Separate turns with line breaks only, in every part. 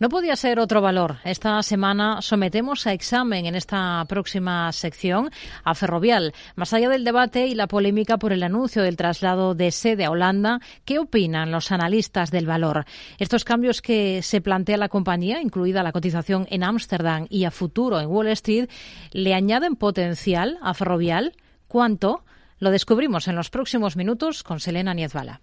No podía ser otro valor. Esta semana sometemos a examen en esta próxima sección a Ferrovial. Más allá del debate y la polémica por el anuncio del traslado de sede a Holanda, ¿qué opinan los analistas del valor? Estos cambios que se plantea la compañía, incluida la cotización en Ámsterdam y a futuro en Wall Street, ¿le añaden potencial a Ferrovial? ¿Cuánto? Lo descubrimos en los próximos minutos con Selena Niezbala.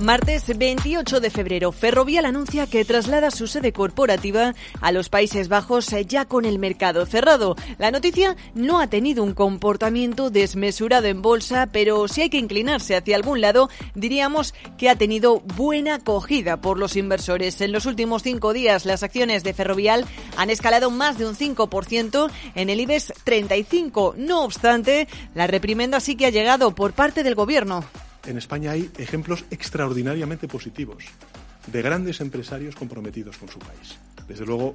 Martes 28 de febrero, Ferrovial anuncia que traslada su sede corporativa a los Países Bajos eh, ya con el mercado cerrado. La noticia no ha tenido un comportamiento desmesurado en bolsa, pero si hay que inclinarse hacia algún lado, diríamos que ha tenido buena acogida por los inversores. En los últimos cinco días, las acciones de Ferrovial han escalado más de un 5% en el IBEX 35. No obstante, la reprimenda sí que ha llegado por parte del Gobierno
en España hay ejemplos extraordinariamente positivos de grandes empresarios comprometidos con su país. Desde luego,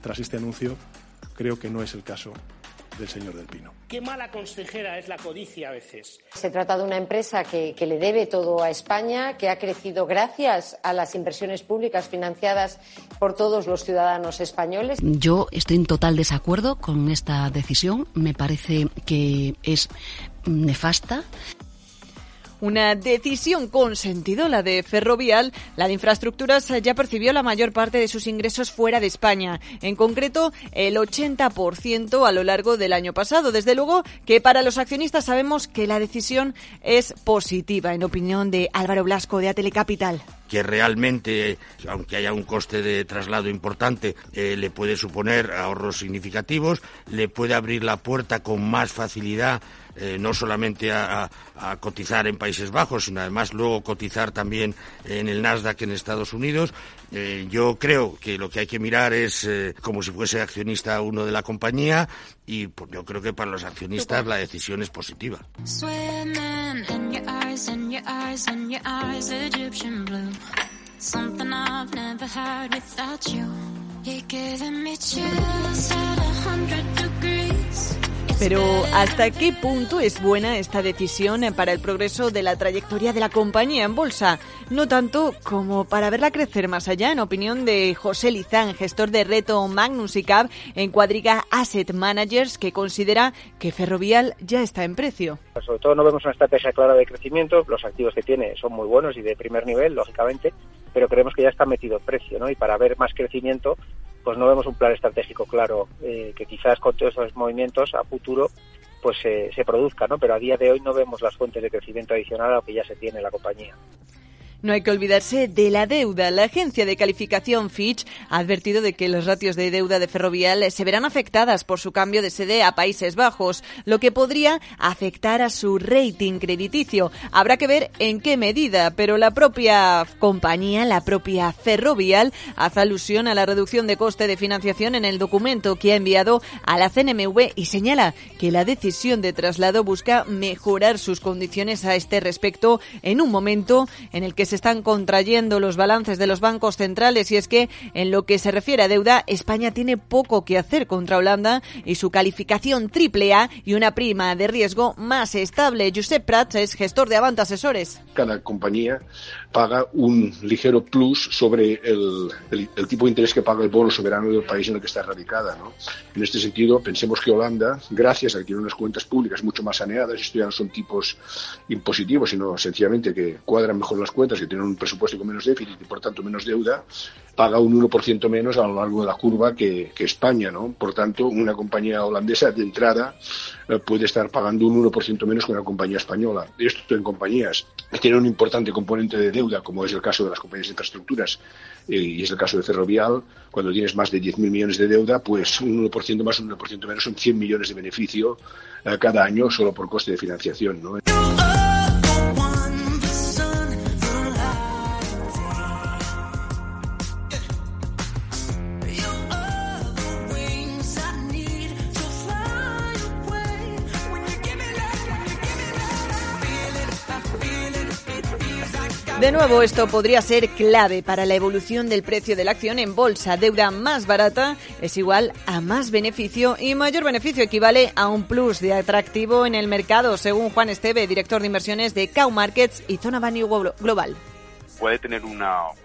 tras este anuncio, creo que no es el caso del señor Del Pino.
Qué mala consejera es la codicia a veces.
Se trata de una empresa que, que, le debe todo a España, que ha crecido gracias a las inversiones públicas financiadas por todos los ciudadanos españoles.
Yo estoy en total desacuerdo con esta decisión. Me parece que es nefasta.
Una decisión con sentido, la de Ferrovial. La de Infraestructuras ya percibió la mayor parte de sus ingresos fuera de España, en concreto el 80% a lo largo del año pasado. Desde luego que para los accionistas sabemos que la decisión es positiva, en opinión de Álvaro Blasco de Atelecapital
que realmente, aunque haya un coste de traslado importante, eh, le puede suponer ahorros significativos, le puede abrir la puerta con más facilidad eh, no solamente a, cotizar en Países Bajos, sino además luego cotizar también en el Nasdaq en Estados Unidos. Eh, yo creo que lo que hay que mirar es eh, como si fuese accionista uno de la compañía y pues, yo creo que para los accionistas la decisión es positiva.
Pero ¿hasta qué punto es buena esta decisión para el progreso de la trayectoria de la compañía en bolsa? No tanto como para verla crecer más allá, en opinión de José Lizán, gestor de reto Magnus y Cap en Cuadriga Asset Managers, que considera que Ferrovial ya está en precio.
Sobre todo no vemos una estrategia clara de crecimiento, los activos que tiene son muy buenos y de primer nivel, lógicamente, pero creemos que ya está metido en precio, ¿no? Y para ver más crecimiento, pues no vemos un plan estratégico claro eh, que quizás con todos esos movimientos a futuro pues eh, se produzca, ¿no? Pero a día de hoy no vemos las fuentes de crecimiento adicional a lo que ya se tiene en la compañía.
No hay que olvidarse de la deuda. La agencia de calificación Fitch ha advertido de que los ratios de deuda de Ferrovial se verán afectadas por su cambio de sede a Países Bajos, lo que podría afectar a su rating crediticio. Habrá que ver en qué medida, pero la propia compañía, la propia Ferrovial, hace alusión a la reducción de coste de financiación en el documento que ha enviado a la CNMV y señala que la decisión de traslado busca mejorar sus condiciones a este respecto en un momento en el que se están contrayendo los balances de los bancos centrales y es que en lo que se refiere a deuda, España tiene poco que hacer contra Holanda y su calificación triple A y una prima de riesgo más estable. Josep Prats es gestor de Avant Asesores.
Cada compañía paga un ligero plus sobre el, el, tipo de interés que paga el bono soberano del país en el que está radicada. ¿no? En este sentido, pensemos que Holanda, gracias a que tiene unas cuentas públicas mucho más saneadas, esto ya no son tipos impositivos, sino sencillamente que cuadran mejor las cuentas, que tienen un presupuesto con menos déficit y por tanto menos deuda, paga un 1% menos a lo largo de la curva que, España. ¿no? Por tanto, una compañía holandesa de entrada eh, puede estar pagando un 1% menos que una compañía española. Esto en compañías que tienen un importante componente de deuda, como es el caso de las compañías de infraestructuras eh, y es el caso de Ferrovial, cuando tienes más de 10.000 millones de deuda, pues un 1% más, un 1% menos son 100 millones de beneficio eh, cada año solo por coste de financiación. ¿no?
De nuevo, esto podría ser clave para la evolución del precio de la acción en bolsa. Deuda más barata es igual a más beneficio y mayor beneficio equivale a un plus de atractivo en el mercado, según Juan Esteve, director de inversiones de Cow Markets y Zona Value Global
puede tener un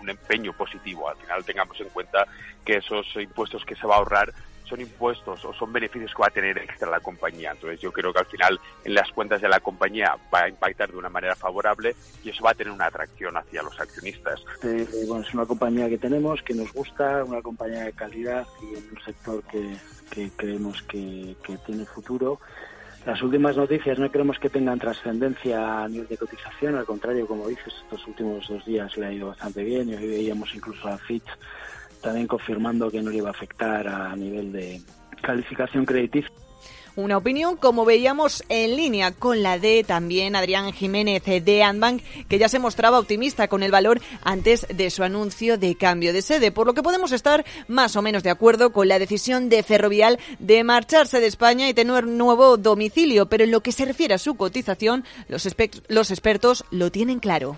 empeño positivo. Al final tengamos en cuenta que esos impuestos que se va a ahorrar son impuestos o son beneficios que va a tener extra la compañía. Entonces yo creo que al final en las cuentas de la compañía va a impactar de una manera favorable y eso va a tener una atracción hacia los accionistas.
Eh, bueno, es una compañía que tenemos, que nos gusta, una compañía de calidad y un sector que, creemos que, tiene futuro. Las últimas noticias no creemos que tengan trascendencia a nivel de cotización, al contrario, como dices, estos últimos dos días le ha ido bastante bien y hoy veíamos incluso a Fitch también confirmando que no le iba a afectar a nivel de calificación crediticia.
Una opinión, como veíamos, en línea con la de también Adrián Jiménez de Andbank, que ya se mostraba optimista con el valor antes de su anuncio de cambio de sede, por lo que podemos estar más o menos de acuerdo con la decisión de Ferrovial de marcharse de España y tener nuevo domicilio, pero en lo que se refiere a su cotización, los expertos lo tienen claro.